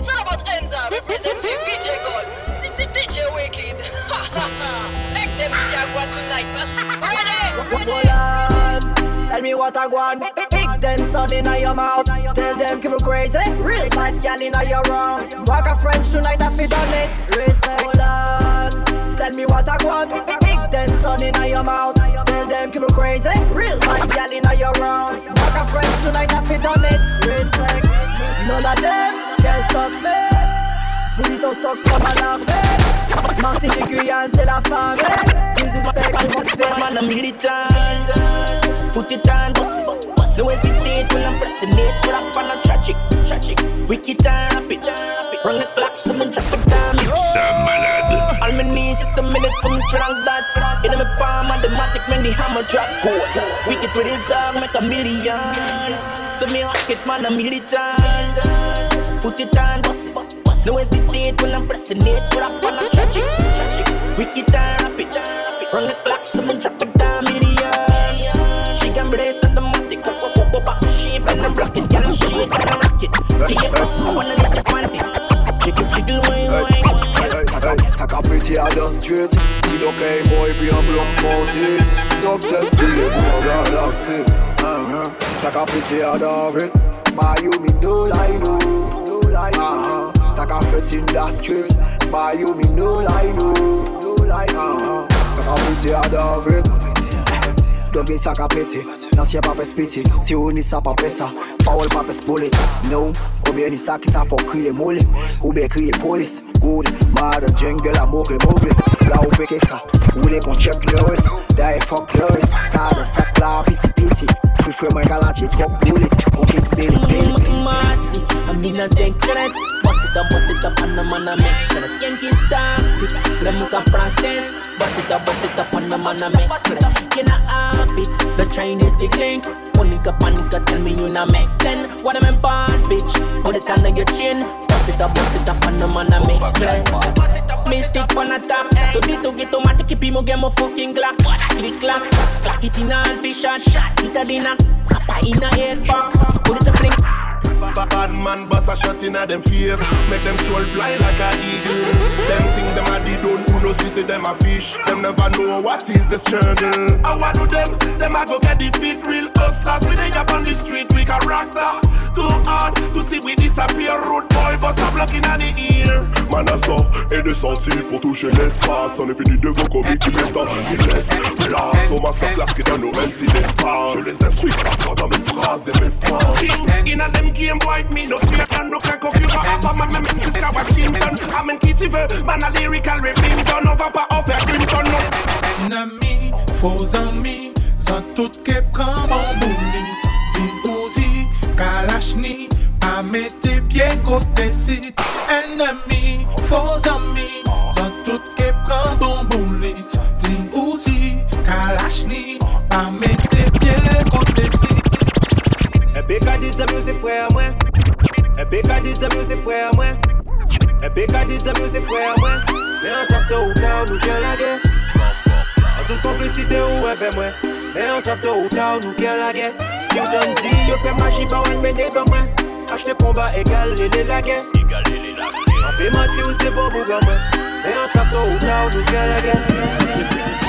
It's all about Enza, representing DJ Gold. DJ Wycked. Make them see jaguar tonight, boss. Ready? On, tell me what I want. Big them sun in your mouth. Tell them keep crazy. Real bad gal in your round. Walk a French tonight, I fit on it. Respect. Oh Hold on, tell me what I want. Big them sun in your mouth. Tell them keep crazy. Real bad gal in your round. Walk a French tonight, I fit on it. Respect. None of them can stop me. Burrito stock comme un armée. Martinique, Guyane, c'est la famille. Des suspects, on va te faire Man, I'm militant. Put it on, boss it. No hesitate when I'm pressing it. Pull up on a tragic, tragic. Wicked and rapid. Run the clock, so me drop it down. Ça malade. All me need just a minute for me drunk that. In my palm, automatic, man, the hammer drop gold. Wicked with it, dog, make a million. So me rock it, man, I'm militant. Put it on, boss it. No hesitate when I'm pressing it. Up on a tragic. Wicked and rapid. Run the clock, so me drop it down million. She can brace automatic. Go, go, go, go back to shape and I'm block it. Yellow shake and I'm rock it. Yeah, I wanna let you want it. Jiggle, jiggle, wine, wine, wine. Saka, pretty à the street Si donc un boy puis un bloc monté Donc c'est plus les bois galaxy uh-huh. Saka pretty à the street Buy you me no lie no Lie uh-huh. Saka fret in the street. Buy you me no lie no No lie uh-huh. Saka pretty à the street. Doggy saka pete, nan siye pa pes pite Si ou ni sa pa pesa, foul pa pes bullet. No, koubyen ni sa ki sa fò kriye mole Ou be kriye polis, good Mad jungle a mokre mokre La ou peke sa, ou le kon check lores Da e fok lores, sa de sak la piti piti Free free mwen galache, drop bullet. Kon kik belly belly Matzi, I'm in a denk chenet Bust it up, bust it up, and the man a make Can't get tactic, le muka practice. Bust it up, bust it up, and the man a make I have it, the Chinese the link. Monica panica, tell me you not make sense. What I'm in bad, bitch, put it under your chin. Bust it up, bust it up, and the man a make chenet Mystic on a top, to di to get to mati kipi mo get mo fucking clock Click clack, clack it in a fish shot It a dinner, kappa in a head back Put it a fling Bad man bust a shot in a them face. Make them soul fly like a eagle. Them think them a the don't who knows see say them a fish. Them never know what is the struggle. I want do them, them a go get defeat Real hustlers, we dey up on the street We character, too hard to see we disappear. Road boy, bust a block in a the ear sort et de sortir pour toucher l'espace. On est fini de vos comiques, il est temps. Qu'ils laissent place Au masterclass qui donne nos MC l'espace Je les instruis parfois dans mes phrases et mes phrases In a them game boy, me no fear and no can concurrent Apa ma même jusqu'à Washington. Amen qui tu veux, man a lyrical Remington On va pas en faire Clinton, non Nami, faux amis, sans tout que prend mon bouli. Fos ami, zan tout ke pran bon boulit Din ou si, kalash ni, pa mette pye kote si E pe ka di zemyo se fwe mwen E pe ka di zemyo se fwe mwen E pe ka di zemyo se fwe mwen Me an saf te ou ta ou nou gen la ge An tout komplicite ou e fe mwen Me an saf te ou ta ou nou gen la ge Si ou tan di yo fe maji ba ou en mene ba mwen Ache te komba egal lele la gen moi Mais en savent ou tard nous vient la guerre